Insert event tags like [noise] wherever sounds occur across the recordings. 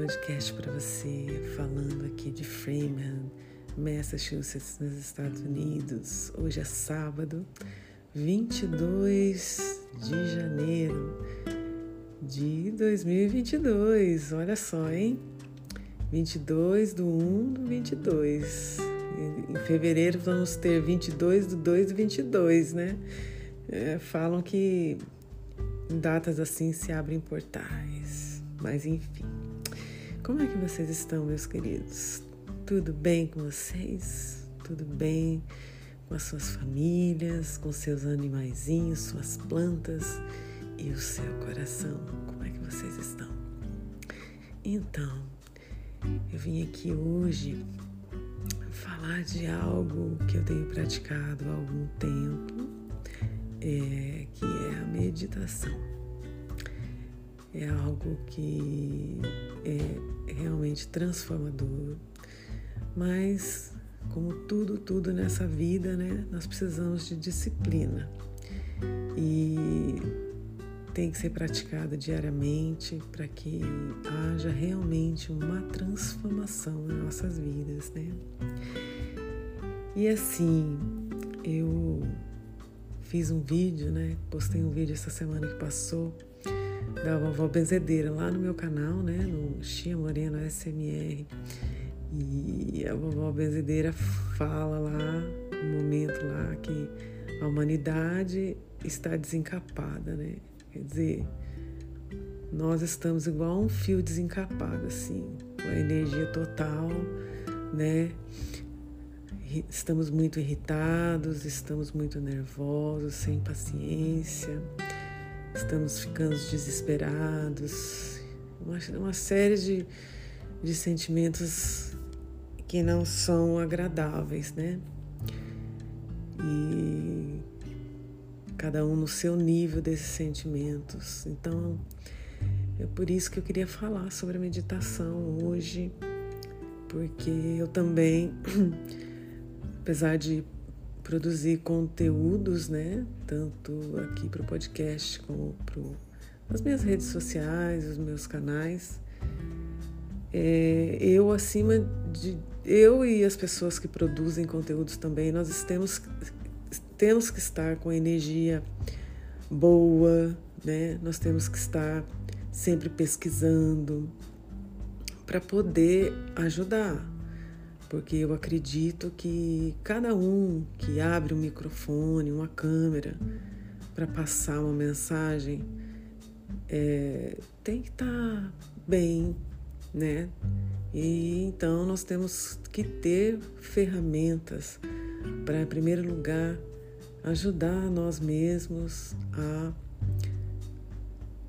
podcast para você, falando aqui de Framingham, Massachusetts, nos Estados Unidos. Hoje é sábado, 22 de janeiro de 2022. Olha só, hein? 22 do 1 do 22. Em fevereiro vamos ter 22 do 2 do 22, né? É, falam que datas assim se abrem portais. Mas enfim. Como é que vocês estão, meus queridos? Tudo bem com vocês? Tudo bem com as suas famílias, com seus animaizinhos, suas plantas e o seu coração? Como é que vocês estão? Então, eu vim aqui hoje falar de algo que eu tenho praticado há algum tempo, é, que é a meditação é algo que é realmente transformador. Mas, como tudo, tudo nessa vida, né, nós precisamos de disciplina. E tem que ser praticada diariamente para que haja realmente uma transformação em nossas vidas, né? E assim, eu fiz um vídeo, né? Postei um vídeo essa semana que passou da vovó benzedeira lá no meu canal, né, no Chia Morena SMR. E a vovó benzedeira fala lá, um momento lá que a humanidade está desencapada, né? Quer dizer, nós estamos igual um fio desencapado, assim, com a energia total, né? Estamos muito irritados, estamos muito nervosos, sem paciência estamos ficando desesperados, uma, uma série de, de sentimentos que não são agradáveis, né? E cada um no seu nível desses sentimentos. Então, é por isso que eu queria falar sobre a meditação hoje, porque eu também, [clears throat] apesar de produzir conteúdos, né? Tanto aqui para o podcast como para as minhas redes sociais, os meus canais. É, eu acima de eu e as pessoas que produzem conteúdos também, nós temos, temos que estar com energia boa, né? Nós temos que estar sempre pesquisando para poder ajudar, porque eu acredito que cada um que abre um microfone, uma câmera para passar uma mensagem é, tem que estar tá bem, né? E então nós temos que ter ferramentas para, em primeiro lugar, ajudar nós mesmos a,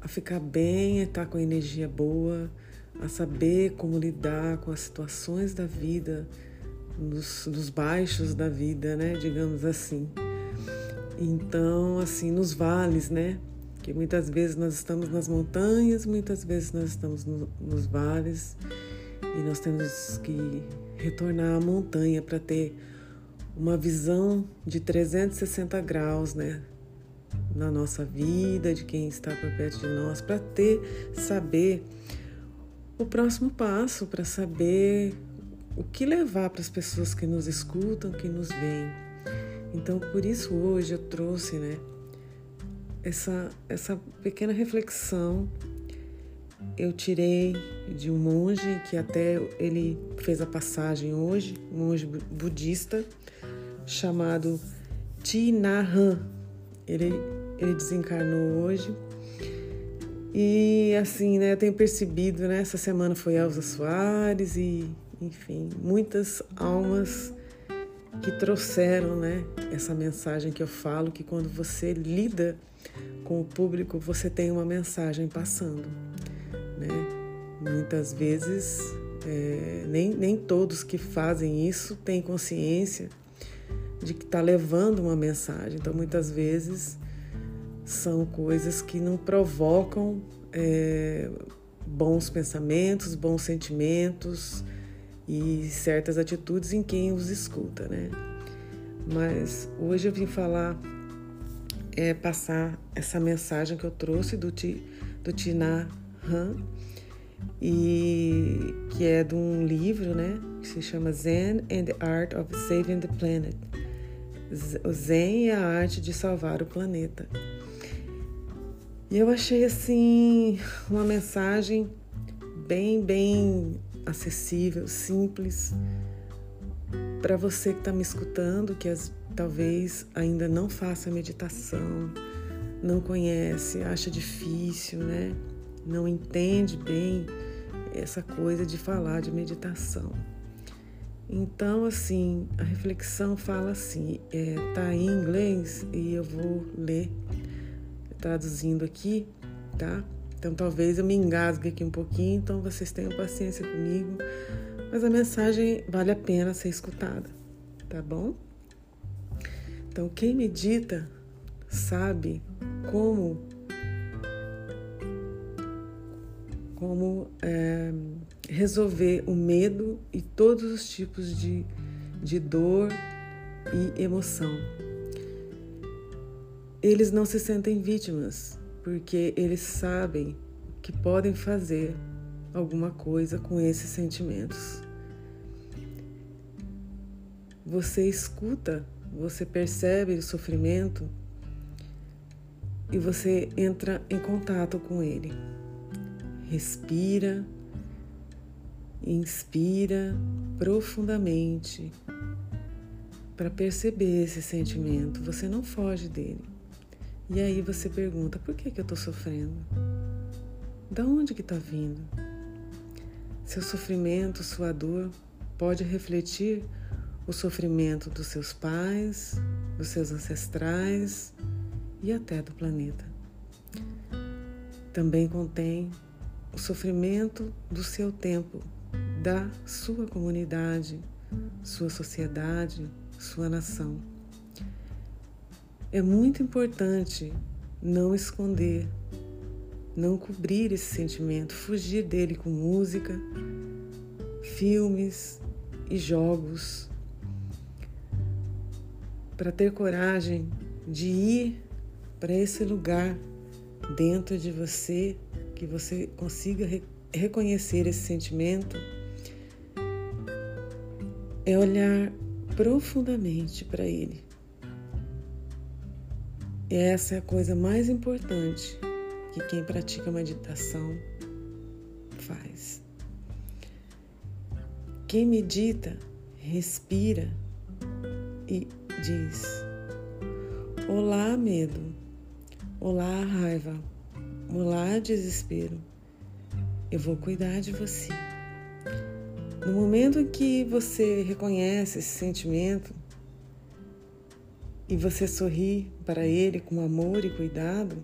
a ficar bem, a estar com energia boa, a saber como lidar com as situações da vida, nos, baixos da vida, né? Digamos assim. Então, assim, nos vales, né? Que muitas vezes nós estamos nas montanhas, muitas vezes nós estamos no, nos vales e nós temos que retornar à montanha para ter uma visão de 360 graus, né? Na nossa vida, de quem está por perto de nós, para ter, saber o próximo passo para saber o que levar para as pessoas que nos escutam, que nos veem. Então, por isso hoje eu trouxe, né, essa essa pequena reflexão eu tirei de um monge que até ele fez a passagem hoje, um monge budista chamado Tinahan. Ele ele desencarnou hoje e assim, né, eu tenho percebido, né, essa semana foi Elza Soares e, enfim, muitas almas que trouxeram, né, essa mensagem que eu falo, que quando você lida com o público, você tem uma mensagem passando, né? Muitas vezes, é, nem, nem todos que fazem isso têm consciência de que está levando uma mensagem. Então, muitas vezes são coisas que não provocam é, bons pensamentos, bons sentimentos e certas atitudes em quem os escuta, né? Mas hoje eu vim falar, é, passar essa mensagem que eu trouxe do, ti, do Tina Han, e que é de um livro, né, que se chama Zen and the Art of Saving the Planet. O Zen e a arte de salvar o planeta. E eu achei assim uma mensagem bem, bem acessível, simples para você que está me escutando, que as, talvez ainda não faça meditação, não conhece, acha difícil, né? Não entende bem essa coisa de falar de meditação. Então, assim, a reflexão fala assim, é, tá em inglês e eu vou ler traduzindo aqui, tá? Então, talvez eu me engasgue aqui um pouquinho, então vocês tenham paciência comigo, mas a mensagem vale a pena ser escutada, tá bom? Então, quem medita sabe como como é, resolver o medo e todos os tipos de, de dor e emoção. Eles não se sentem vítimas, porque eles sabem que podem fazer alguma coisa com esses sentimentos. Você escuta, você percebe o sofrimento e você entra em contato com ele respira, inspira profundamente para perceber esse sentimento. Você não foge dele. E aí você pergunta: por que, que eu estou sofrendo? Da onde que está vindo? Seu sofrimento, sua dor pode refletir o sofrimento dos seus pais, dos seus ancestrais e até do planeta. Também contém o sofrimento do seu tempo, da sua comunidade, sua sociedade, sua nação. É muito importante não esconder, não cobrir esse sentimento, fugir dele com música, filmes e jogos. Para ter coragem de ir para esse lugar dentro de você que você consiga re reconhecer esse sentimento, é olhar profundamente para ele. Essa é a coisa mais importante que quem pratica meditação faz. Quem medita, respira e diz: Olá, medo. Olá, raiva. Olá, desespero. Eu vou cuidar de você. No momento em que você reconhece esse sentimento e você sorri para ele com amor e cuidado,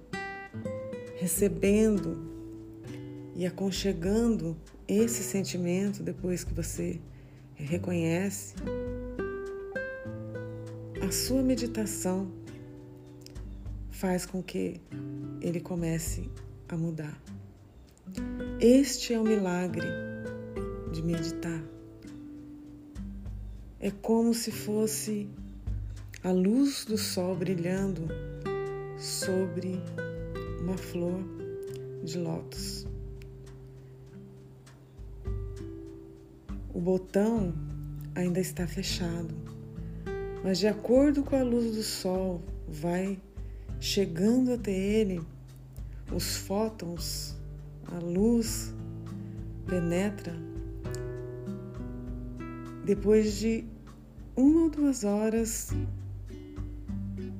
recebendo e aconchegando esse sentimento depois que você reconhece, a sua meditação faz com que ele comece a mudar. Este é o milagre de meditar. É como se fosse a luz do sol brilhando sobre uma flor de lótus. O botão ainda está fechado, mas de acordo com a luz do sol, vai chegando até ele os fótons, a luz penetra. Depois de uma ou duas horas,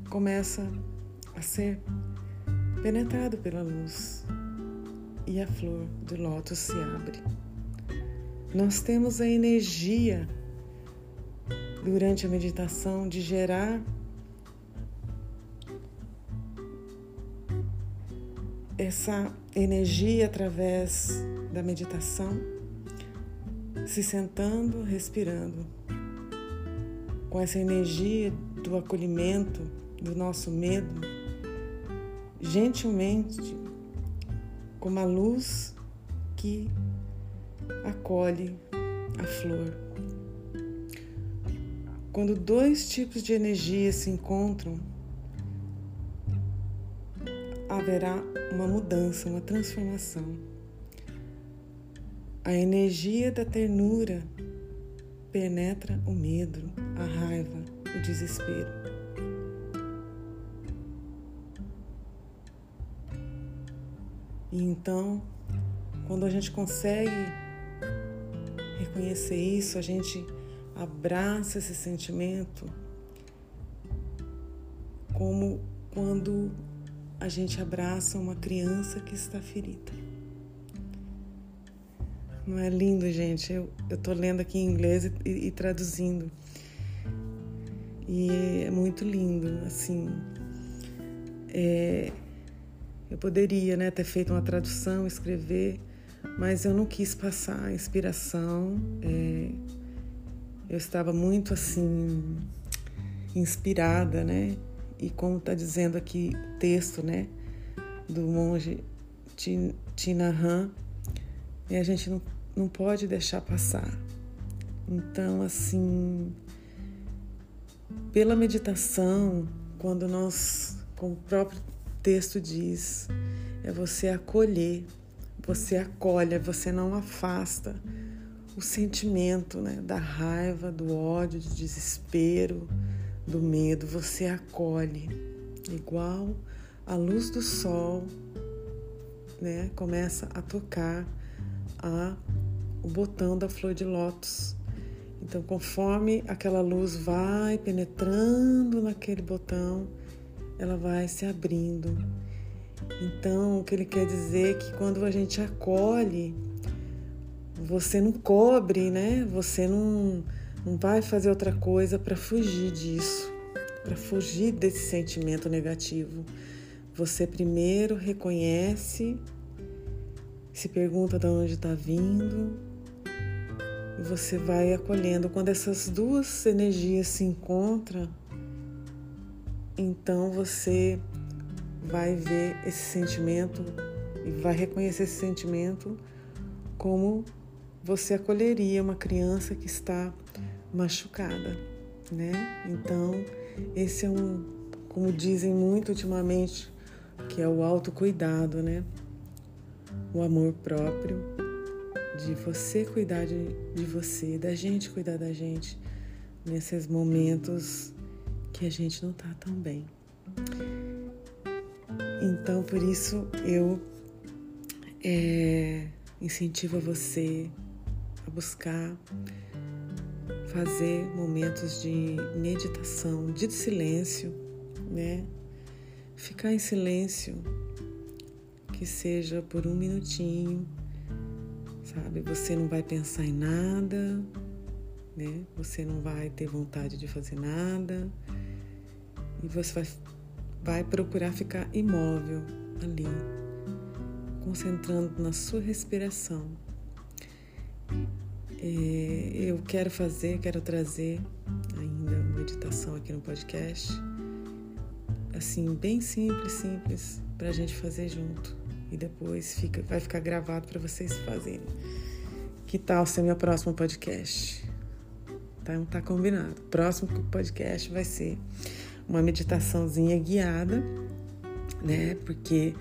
começa a ser penetrado pela luz e a flor do lótus se abre. Nós temos a energia durante a meditação de gerar essa energia através da meditação, se sentando, respirando, com essa energia do acolhimento do nosso medo, gentilmente, como a luz que acolhe a flor. Quando dois tipos de energia se encontram, haverá uma mudança, uma transformação. a energia da ternura penetra o medo, a raiva, o desespero. E então, quando a gente consegue reconhecer isso, a gente abraça esse sentimento como quando a gente abraça uma criança que está ferida. Não é lindo, gente? Eu, tô lendo aqui em inglês e, e traduzindo. E é muito lindo, assim. É, eu poderia né, ter feito uma tradução, escrever, mas eu não quis passar a inspiração. É, eu estava muito assim inspirada, né? E como está dizendo aqui o texto, né, do monge Tinahan, e a gente não não pode deixar passar. Então, assim, pela meditação, quando nós, como o próprio texto diz, é você acolher, você acolhe, você não afasta o sentimento né, da raiva, do ódio, do desespero, do medo, você acolhe, igual a luz do sol né, começa a tocar a o botão da flor de lótus. Então, conforme aquela luz vai penetrando naquele botão, ela vai se abrindo. Então, o que ele quer dizer é que quando a gente acolhe, você não cobre, né? Você não, não vai fazer outra coisa para fugir disso, para fugir desse sentimento negativo. Você primeiro reconhece, se pergunta de onde está vindo, e você vai acolhendo. Quando essas duas energias se encontram, então você vai ver esse sentimento e vai reconhecer esse sentimento como você acolheria uma criança que está machucada, né? Então, esse é um, como dizem muito ultimamente, que é o autocuidado, né? O amor próprio de você cuidar de, de você, da gente cuidar da gente nesses momentos que a gente não tá tão bem. Então, por isso eu é, incentivo você a buscar fazer momentos de meditação, de silêncio, né? Ficar em silêncio, que seja por um minutinho sabe? Você não vai pensar em nada, né? Você não vai ter vontade de fazer nada e você vai, vai procurar ficar imóvel ali, concentrando na sua respiração. É, eu quero fazer, quero trazer ainda uma meditação aqui no podcast, assim, bem simples, simples, para a gente fazer junto e depois fica, vai ficar gravado para vocês fazerem. Que tal ser meu próximo podcast? Então tá combinado. Próximo podcast vai ser uma meditaçãozinha guiada, né? Porque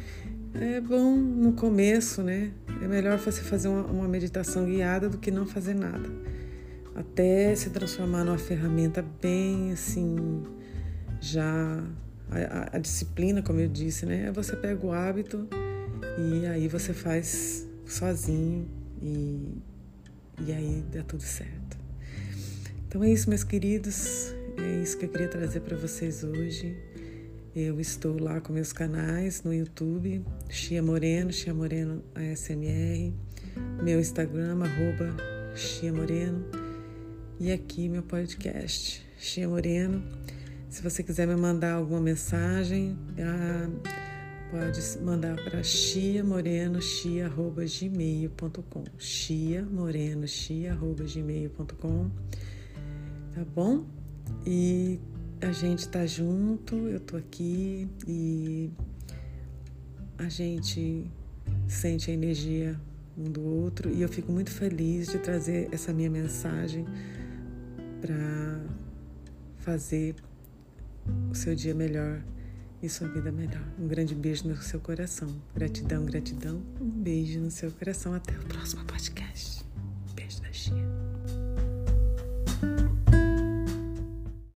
é bom no começo, né? É melhor você fazer uma, uma meditação guiada do que não fazer nada. Até se transformar numa ferramenta bem assim, já a, a, a, disciplina, como eu disse, né? Você pega o hábito e aí você faz sozinho e, e aí dá tudo certo. Então é isso, meus queridos. É isso que eu queria trazer para vocês hoje. Eu estou lá com meus canais no YouTube, Chia Moreno, Chia Moreno ASMR, meu Instagram, arroba Chia Moreno, e aqui meu podcast, Chia Moreno. Se você quiser me mandar alguma mensagem, ah, pode mandar para chiamorenochia.gmail.com chiamorenochia.gmail.com Tá bom? E a gente tá junto, eu tô aqui e a gente sente a energia um do outro e eu fico muito feliz de trazer essa minha mensagem para fazer o seu dia melhor e sua vida melhor. Um grande beijo no seu coração. Gratidão, gratidão. Um beijo no seu coração. Até o próximo podcast. Beijo da Chia.